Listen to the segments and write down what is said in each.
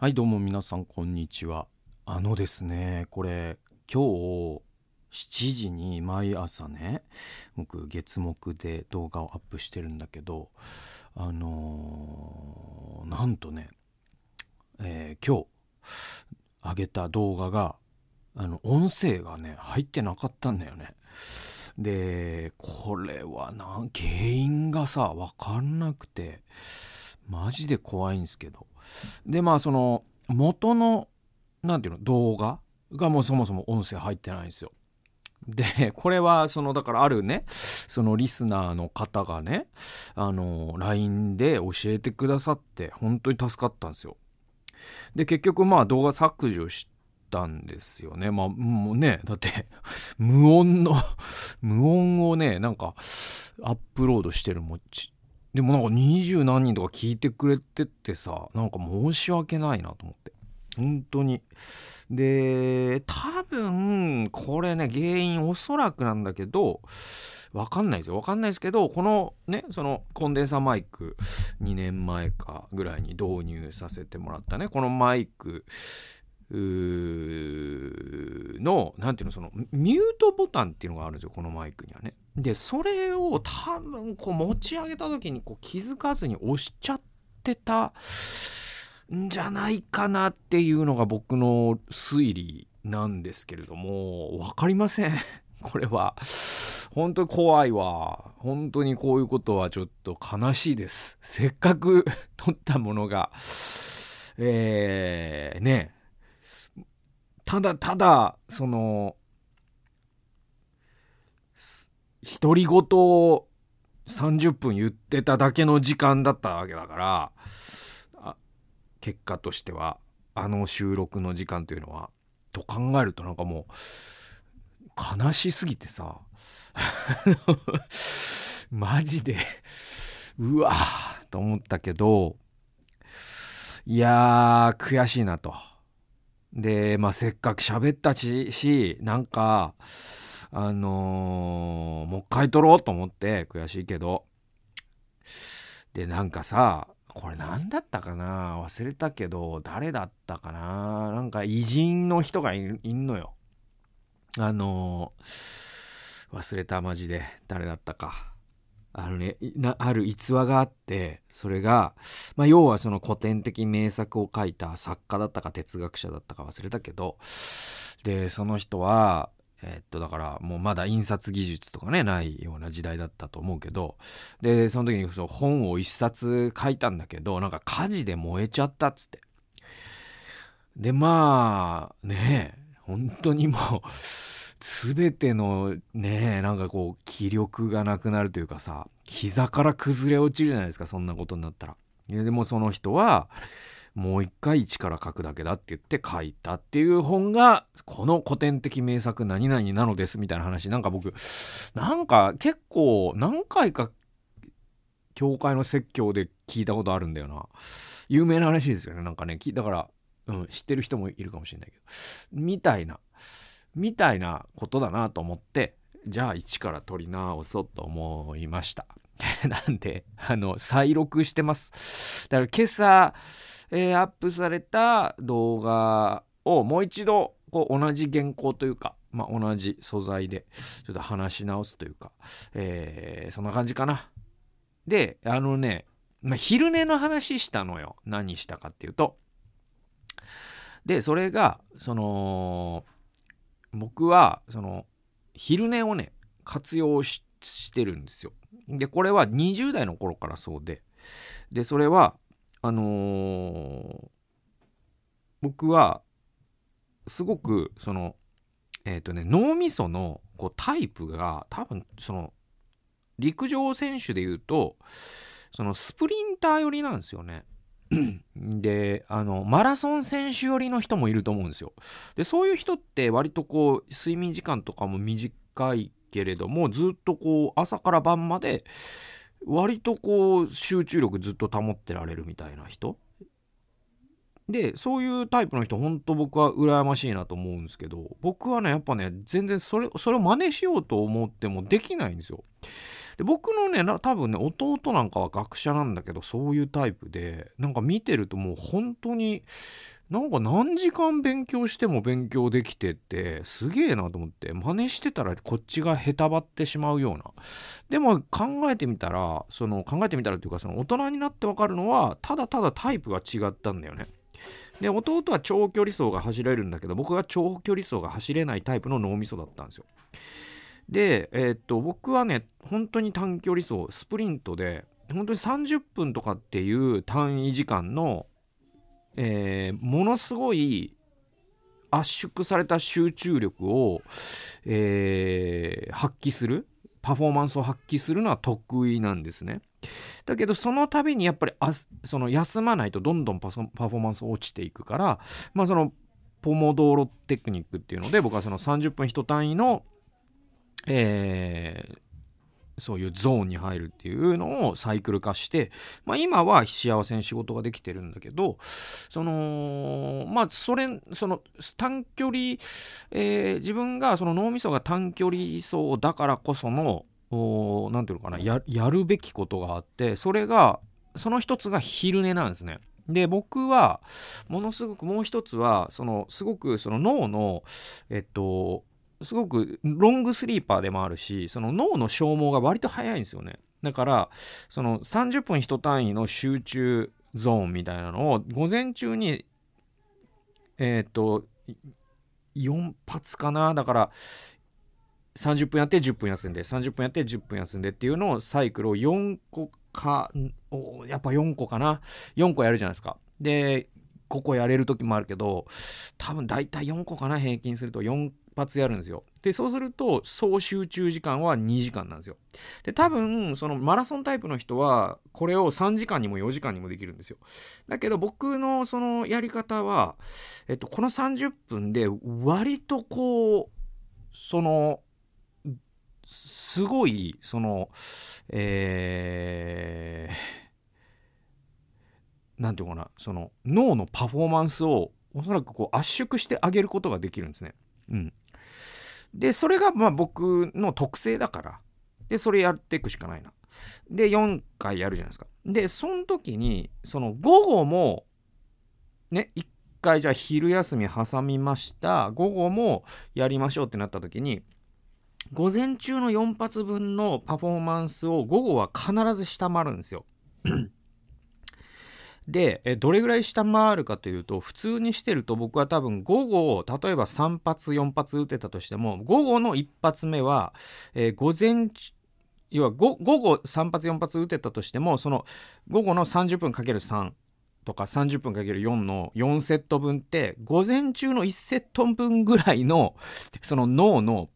はいどうも皆さんこんにちは。あのですねこれ今日7時に毎朝ね僕月目で動画をアップしてるんだけどあのーなんとね、えー今日上げた動画があの音声がね入ってなかったんだよね。でこれはな原因がさ分かんなくてマジで怖いんですけど。でまあその元の何ていうの動画がもうそもそも音声入ってないんですよ。でこれはそのだからあるねそのリスナーの方がねあの LINE で教えてくださって本当に助かったんですよ。で結局まあ動画削除したんですよね。まあもうねだって 無音の無音をねなんかアップロードしてるもちでもなんか二十何人とか聞いてくれててさなんか申し訳ないなと思って。本当に。で多分これね原因おそらくなんだけどわかんないですよ。わかんないですけどこのねそのコンデンサーマイク2年前かぐらいに導入させてもらったね。このマイクうーの何ていうのそのミュートボタンっていうのがあるんですよこのマイクにはね。でそれを多分こう持ち上げた時にこう気づかずに押しちゃってたんじゃないかなっていうのが僕の推理なんですけれども分かりません。これは。本当に怖いわ。本当にこういうことはちょっと悲しいです。せっかく撮ったものが。えー、ね。ただただその独り言を30分言ってただけの時間だったわけだから結果としてはあの収録の時間というのはと考えるとなんかもう悲しすぎてさ マジでうわーと思ったけどいやー悔しいなと。でまあせっかく喋ったししなんかあのーもう一回撮ろうと思って悔しいけど。でなんかさこれ何だったかな？忘れたけど誰だったかな？なんか偉人の人がいいんのよ。あのー忘れたマジで誰だったか。あのねある逸話があってそれが、まあ、要はその古典的名作を書いた作家だったか哲学者だったか忘れたけどでその人はえっとだからもうまだ印刷技術とかねないような時代だったと思うけどでその時にその本を一冊書いたんだけどなんか火事で燃えちゃったっつって。でまあね本当にもう全てのねなんかこう気力がなくなるというかさ膝から崩れ落ちるじゃないですかそんなことになったら。でもその人はもう一回一から書くだけだって言って書いたっていう本がこの古典的名作何々なのですみたいな話。なんか僕なんか結構何回か教会の説教で聞いたことあるんだよな。有名な話ですよねなんかね。だから、うん、知ってる人もいるかもしれないけど。みたいな。みたいなことだなと思ってじゃあ一から撮り直そうと思いました。なんであの再録してます。だから今朝、えーアップされた動画をもう一度こう同じ原稿というか、まあ、同じ素材でちょっと話し直すというか、えーそんな感じかな。であのね、まあ、昼寝の話したのよ。何したかっていうと。でそれがその僕はその昼寝をね活用してるんですよ。でこれは20代の頃からそうででそれはあのー僕はすごくそのえっ、とね脳みそのこうタイプが多分その陸上選手でいうとそのスプリンター寄りなんですよね。であのマラソン選手寄りの人もいると思うんですよ。でそういう人って割とこう睡眠時間とかも短いけれどもずっとこう朝から晩まで割とこう集中力ずっと保ってられるみたいな人でそういうタイプの人ほんと僕は羨ましいなと思うんですけど僕はねやっぱね全然それそれを真似しようと思ってもできないんですよ。で僕のね多分ね弟なんかは学者なんだけどそういうタイプでなんか見てるともう本当になんか何時間勉強しても勉強できててすげえなと思って真似してたらこっちがへたばってしまうような。でも考えてみたらその考えてみたらっていうかその大人になってわかるのはただただタイプが違ったんだよね。で弟は長距離走が走れるんだけど僕は長距離走が走れないタイプの脳みそだったんですよ。で、えー、っと僕はね本当に短距離走スプリントで本当に30分とかっていう単位時間のえー、ものすごい圧縮された集中力を、えー、発揮するパフォーマンスを発揮するのは得意なんですね。だけどその度にやっぱりその休まないとどんどんパフォーマンス落ちていくからまあそのポモドーロテクニックっていうので僕はその30分一単位の、えー、そういうゾーンに入るっていうのをサイクル化して、まあ、今は幸せに仕事ができてるんだけどそのまあそれその短距離、えー、自分がその脳みそが短距離走だからこその何て言うのかなややるべきことがあってそれがその一つが昼寝なんですね。で僕はものすごくもう一つはそのすごくその脳のえっとすごくロングスリーパーでもあるしその脳の消耗が割と早いんですよね。だからその30分一単位の集中ゾーンみたいなのを午前中にえっ、ー、と4発かな？だから30分やって10分休んで30分やって10分休んでっていうのをサイクルを4個かやっぱ4個かな？4個やるじゃないですか。で5個やれる時もあるけど多分大体4個かな？平均すると4発やるんですよ。で、そうすると、総集中時間は2時間なんですよ。で、多分、そのマラソンタイプの人は、これを3時間にも4時間にもできるんですよ。だけど、僕のそのやり方は、えっと、この30分で、割とこう、その、すごい、その、えー、なんていうかな、その脳のパフォーマンスをおそらくこう圧縮してあげることができるんですね。うん。で、それがまあ僕の特性だから。で、それやっていくしかないな。で、4回やるじゃないですか。で、その時に、その午後も、ね、1回じゃあ昼休み挟みました。午後もやりましょうってなった時に、午前中の4発分のパフォーマンスを午後は必ず下回るんですよ。で、どれぐらい下回るかというと、普通にしてると僕は多分午後、例えば3発、4発打てたとしても、午後の1発目は、えー、午前中要は午後3発、4発打てたとしても、その午後の30分 ×3 とか30分 ×4 の4セット分って、午前中の1セット分ぐらいの、その脳の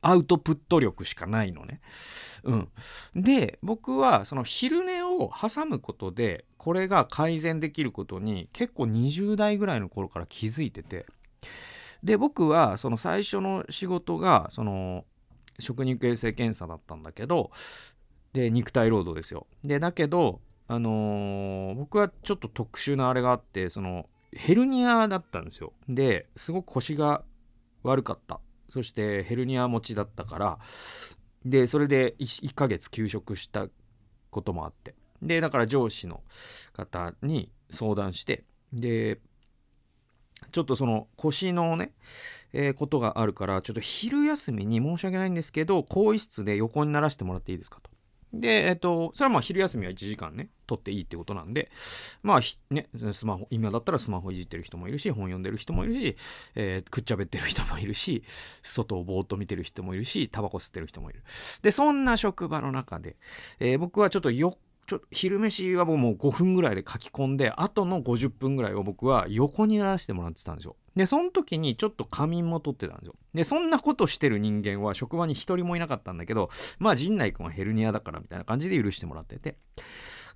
アウトプット力しかないのね。うん。で、僕はその昼寝を挟むことで、これが改善できることに結構20代ぐらいの頃から気づいてて。で僕はその最初の仕事がその食肉衛生検査だったんだけどで肉体労働ですよ。でだけどあのー、僕はちょっと特殊なあれがあってそのヘルニアだったんですよ。ですごく腰が悪かった。そしてヘルニア持ちだったから。でそれで 1, 1ヶ月休職したこともあって。で、だから上司の方に相談して、で、ちょっとその腰のね、えー、ことがあるから、ちょっと昼休みに申し訳ないんですけど、更衣室で横にならしてもらっていいですかと。で、えっ、と、それはまあ昼休みは1時間ね、取っていいってことなんで、まあね、スマホ、今だったらスマホいじってる人もいるし、本読んでる人もいるし、えー、くっちゃべってる人もいるし、外をぼーっと見てる人もいるし、タバコ吸ってる人もいる。で、そんな職場の中で、え、僕はちょっとちょ昼飯はもう5分ぐらいで書き込んで、あとの50分ぐらいを僕は横にならせてもらってたんですよ。で、その時にちょっと仮眠も取ってたんですよ。で、そんなことしてる人間は職場に一人もいなかったんだけど、まあ陣内君はヘルニアだからみたいな感じで許してもらってて。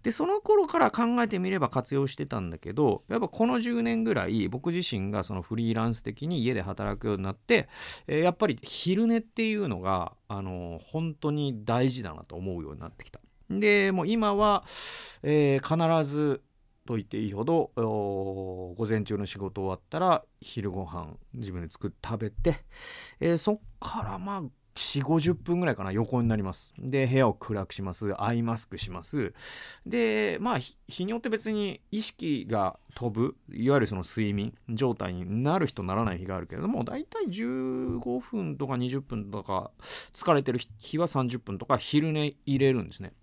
で、その頃から考えてみれば活用してたんだけど、やっぱこの10年ぐらい僕自身がそのフリーランス的に家で働くようになって、やっぱり昼寝っていうのが、あの、本当に大事だなと思うようになってきた。で、もう今は、えー、必ずと言っていいほど午前中の仕事終わったら昼ご飯自分で作って食べて、えー、そっからまあ4 5 0分ぐらいかな横になります。で部屋を暗くします。アイマスクします。でまあ日によって別に意識が飛ぶいわゆるその睡眠状態になる日とならない日があるけれどもだいたい15分とか20分とか疲れてる日は30分とか昼寝入れるんですね。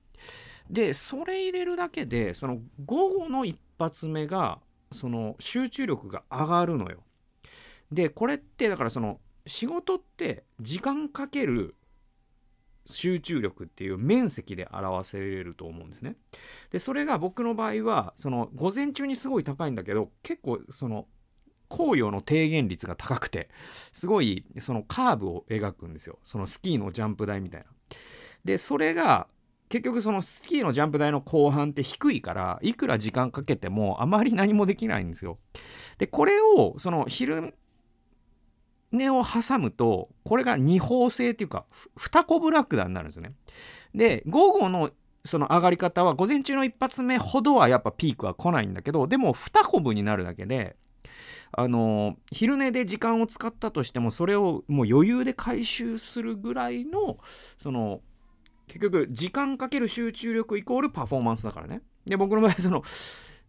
でそれ入れるだけでその午後の一発目がその集中力が上がるのよでこれってだからその仕事って時間かける集中力っていう面積で表せれると思うんですね。でそれが僕の場合はその午前中にすごい高いんだけど結構その紅葉の低減率が高くてすごいそのカーブを描くんですよそのスキーのジャンプ台みたいな。でそれが結局そのスキーのジャンプ台の後半って低いからいくら時間かけてもあまり何もできないんですよ。でこれをその昼寝を挟むとこれが二方性っていうか二コブラクダになるんですね。で午後のその上がり方は午前中の一発目ほどはやっぱピークは来ないんだけどでも二コブになるだけであの昼寝で時間を使ったとしてもそれをもう余裕で回収するぐらいのその結局時間かける集中力イコールパフォーマンスだからね。で僕の場合その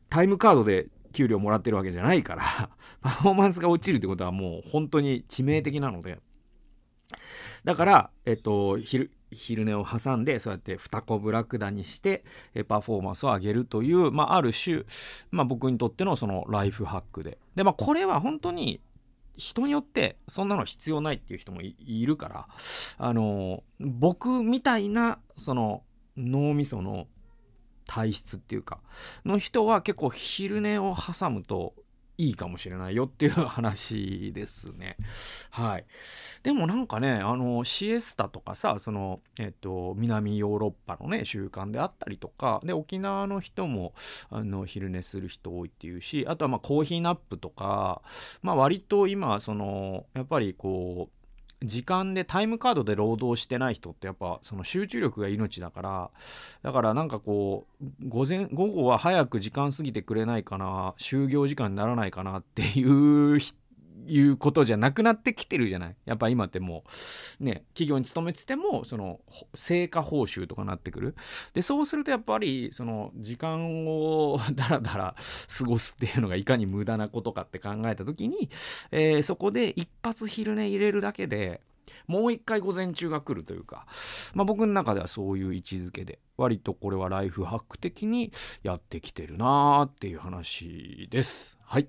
タイムカードで給料もらってるわけじゃないから パフォーマンスが落ちるってことはもう本当に致命的なのでだからえっと昼昼寝を挟んでそうやって二コブラクダにしてパフォーマンスを上げるという、まあ、ある種、まあ、僕にとってのそのライフハックでで、まあ、これは本当に人によってそんなの必要ないっていう人もいるからあの僕みたいなその脳みその体質っていうかの人は結構昼寝を挟むといいかもしれないよっていう話ですね。はい。でもなんかね、あの、シエスタとかさ、その、えっと、南ヨーロッパのね、習慣であったりとか、で、沖縄の人も、あの、昼寝する人多いっていうし、あとはまあコーヒーナップとか、まあ割と今、その、やっぱりこう、時間でタイムカードで労働してない人ってやっぱその集中力が命だからだからなんかこう午前午後は早く時間過ぎてくれないかな就業時間にならないかなっていう人いうことじゃなくなってきてるじゃない？やっぱ今ってもうね企業に勤めててもその成果報酬とかなってくるでそうするとやっぱりその時間をだらだら過ごすっていうのがいかに無駄なことかって考えた時に、えー、そこで一発昼寝入れるだけでもう一回午前中が来るというか、まあ、僕の中ではそういう位置づけで割とこれはライフハック的にやってきてるなーっていう話です。はい。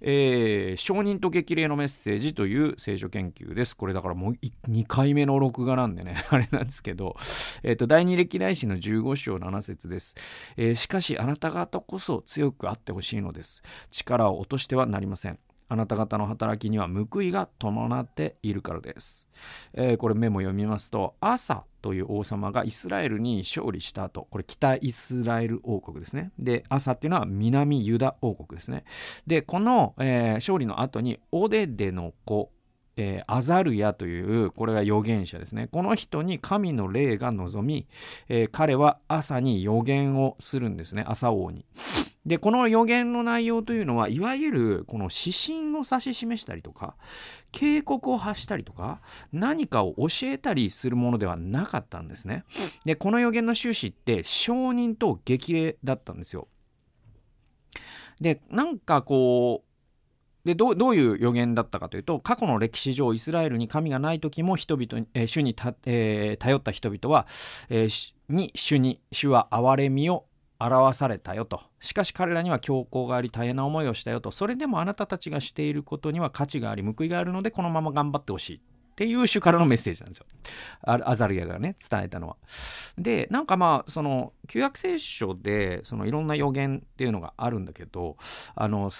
えー、承認と激励のメッセージという聖書研究です。これだからもう2回目の録画なんでね、あれなんですけど、えっ、ー、と、第二歴代史の15章7節です、えー、しかしあなた方こそ強くあってほしいのです。力を落としてはなりません。あなた方の働きには報いが伴っているからです。えー、これメモ読みますと、朝という王様がイスラエルに勝利した後、これ北イスラエル王国ですね。で、朝っていうのは南ユダ王国ですね。で、この、えー、勝利の後にオデデの子、えー、アザルヤというこれが預言者ですね。この人に神の霊が望み、えー、彼は朝に預言をするんですね。朝王に。でこの予言の内容というのはいわゆるこの指針を指し示したりとか警告を発したりとか何かを教えたりするものではなかったんですね。でこの予言の趣旨って承認と激励だったんですよ。でなんかこうでどういう予言だったかというと過去の歴史上イスラエルに神がない時も人々、えー、主にた、えー、頼った人々は、えー、に主に主は憐れみを表されたよと。しかし彼らには強行があり大変な思いをしたよと。それでもあなたたちがしていることには価値があり報いがあるのでこのまま頑張ってほしい。っていう主からのメッセージなんですよ。アザルヤがね伝えたのは。でなんかまあその旧約聖書でそのいろんな予言っていうのがあるんだけどあの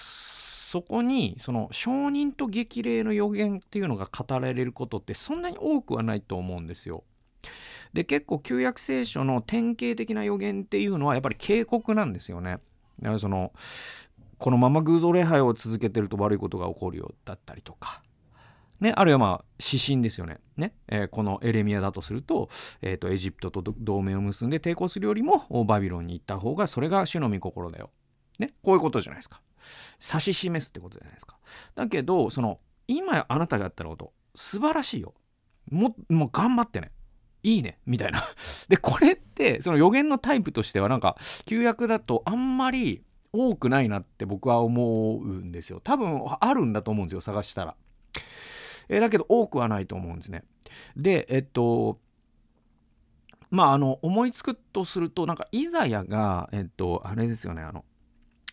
そこにその承認と激励の予言っていうのが語られることってそんなに多くはないと思うんですよ。で結構旧約聖書の典型的な予言っていうのはやっぱり警告なんですよね。だからそのこのまま偶像礼拝を続けてると悪いことが起こるよだったりとか。ね、あるいはまあ指針ですよね。ねえー、このエレミアだとすると,、えーと、エジプトと同盟を結んで抵抗するよりもバビロンに行った方がそれが主の御心だよ。ね、こういうことじゃないですか。指し示すってことじゃないですか。だけど、その、今あなたがやったこと、素晴らしいよ。ももう頑張ってね。いいね。みたいな。でこれってその予言のタイプとしてはなんか旧約だとあんまり多くないなって僕は思うんですよ。多分あるんだと思うんですよ探したら、えー、だけど多くはないと思うんですね。でえっとまああの思いつくとするとなんかイザヤがえっとあれですよねあの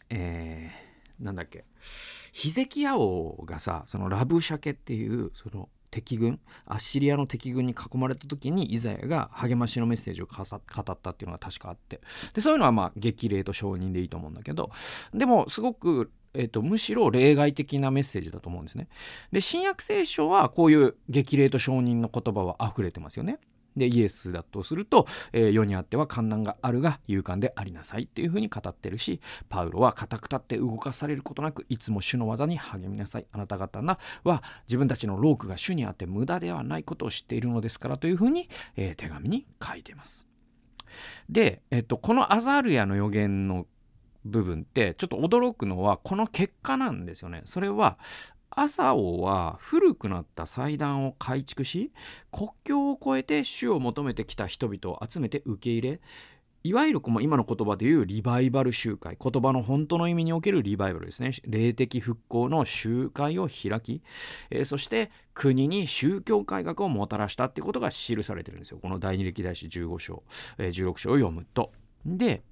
えー、なんだっけ？ヒゼキヤ王がさそのラブシャケっていうその敵軍？アッシリアの敵軍に囲まれた時にイザヤが励ましのメッセージを語ったっていうのが確かあってでそういうのはまあ激励と承認でいいと思うんだけどでもすごくえーと、むしろ例外的なメッセージだと思うんですね。で新約聖書はこういう激励と承認の言葉は溢れてますよね。でイエスだとすると、えー、世にあっては観難があるが勇敢でありなさいっていうふうに語ってるしパウロは固く立って動かされることなくいつも主の技に励みなさいあなた方なは自分たちのロークが主にあって無駄ではないことを知っているのですからというふうに、えー、手紙に書いてます。で、えっと、このアザールヤの予言の部分ってちょっと驚くのはこの結果なんですよね。それは朝王は古くなった祭壇を改築し国境を越えて主を求めてきた人々を集めて受け入れいわゆる今の言葉で言うリバイバル集会言葉の本当の意味におけるリバイバルですね霊的復興の集会を開き、えー、そして国に宗教改革をもたらしたってことが記されてるんですよこの第二歴代史15章、えー、16章を読むと。で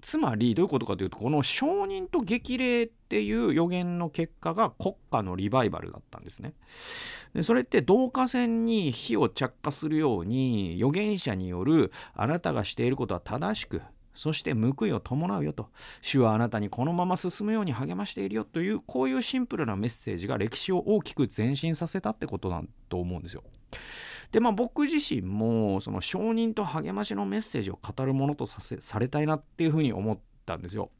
つまりどういうことかというとこの承認と激励っていう予言の結果が国家のリバイバルだったんですね。でそれって導火線に火を着火するように預言者によるあなたがしていることは正しくそして報いを伴うよと主はあなたにこのまま進むように励ましているよというこういうシンプルなメッセージが歴史を大きく前進させたってことだと思うんですよ。でまあ僕自身もその承認と励ましのメッセージを語るものとさせされたいなっていうふうに思ったんですよ。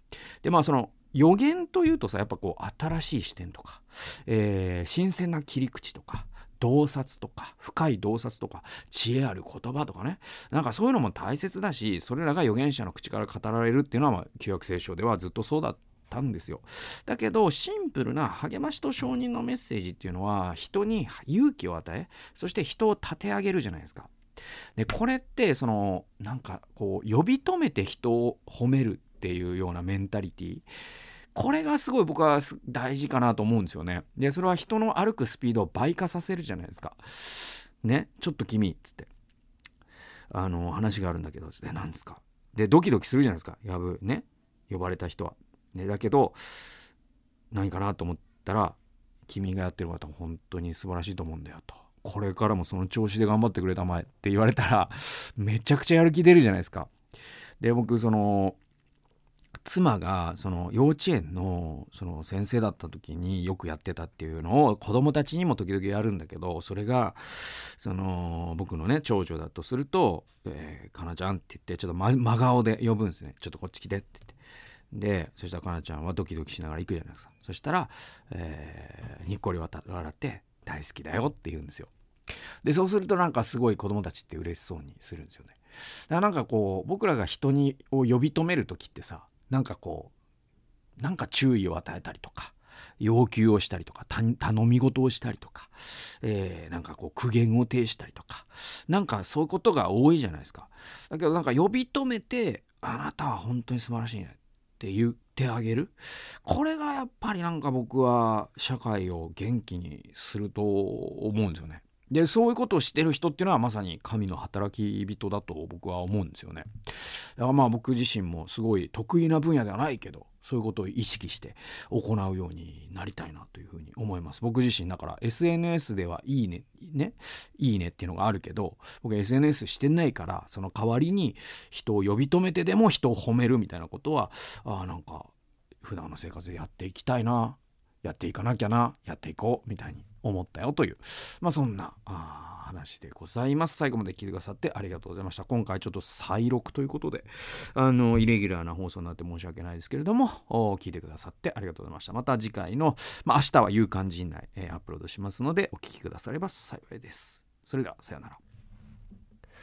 でまあその予言というとさやっぱこう新しい視点とか、えー、新鮮な切り口とか洞察とか深い洞察とか知恵ある言葉とかねなんかそういうのも大切だしそれらが預言者の口から語られるっていうのは、ま、旧約聖書ではずっとそうだったんですよ。だけどシンプルな励ましと承認のメッセージっていうのは人に勇気を与えそして人を立て上げるじゃないですか。でこれってそのなんかこう呼び止めて人を褒めるっていうようなメンタリティこれがすごい僕は大事かなと思うんですよね。でそれは人の歩くスピードを倍化させるじゃないですか。ねちょっと君っつって。あの話があるんだけどえ何ですか。でドキドキするじゃないですか。やぶね呼ばれた人は。ね、だけど何かなと思ったら君がやってることは本当に素晴らしいと思うんだよと。これからもその調子で頑張ってくれたまえって言われたらめちゃくちゃやる気出るじゃないですか。で僕その妻がその幼稚園のその先生だった時によくやってたっていうのを子供たちにも時々やるんだけどそれがその僕のね長女だとすると「えー、かなちゃん」って言ってちょっと真顔で呼ぶんですね「ちょっとこっち来て」って。でそしたらかなちゃんはドキドキしながら行くじゃないですか。そしたら、えー、にっこり笑って「大好きだよ」って言うんですよ。でそうするとなんかすごい子供たちって嬉しそうにするんですよね。だからなんかこう僕らが人にを呼び止める時ってさなんかこうなんか注意を与えたりとか要求をしたりとか頼み事をしたりとか、えー、なんかこう苦言を呈したりとかなんかそういうことが多いじゃないですか。だけどなんか呼び止めてあなたは本当に素晴らしいね。って言ってあげる？これがやっぱりなんか僕は社会を元気にすると思うんですよね。でそういうことをしてる人っていうのはまさに神の働き人だと僕は思うんですよね。だからまあ僕自身もすごい得意な分野ではないけどそういうことを意識して行うようになりたいなというふうに思います。僕自身だから SNS ではいいね、ね、いいねっていうのがあるけど僕 SNS してないからその代わりに人を呼び止めてでも人を褒めるみたいなことはあなんか普段の生活でやっていきたいなやっていかなきゃなやっていこうみたいに思ったよというまあそんな話でございます。最後まで聞いてくださってありがとうございました。今回ちょっと再録ということであのイレギュラーな放送になって申し訳ないですけれども聞いてくださってありがとうございました。また次回の、まあ、明日は夕刊陣内、えー、アップロードしますのでお聴きくだされば幸いです。それではさようなら。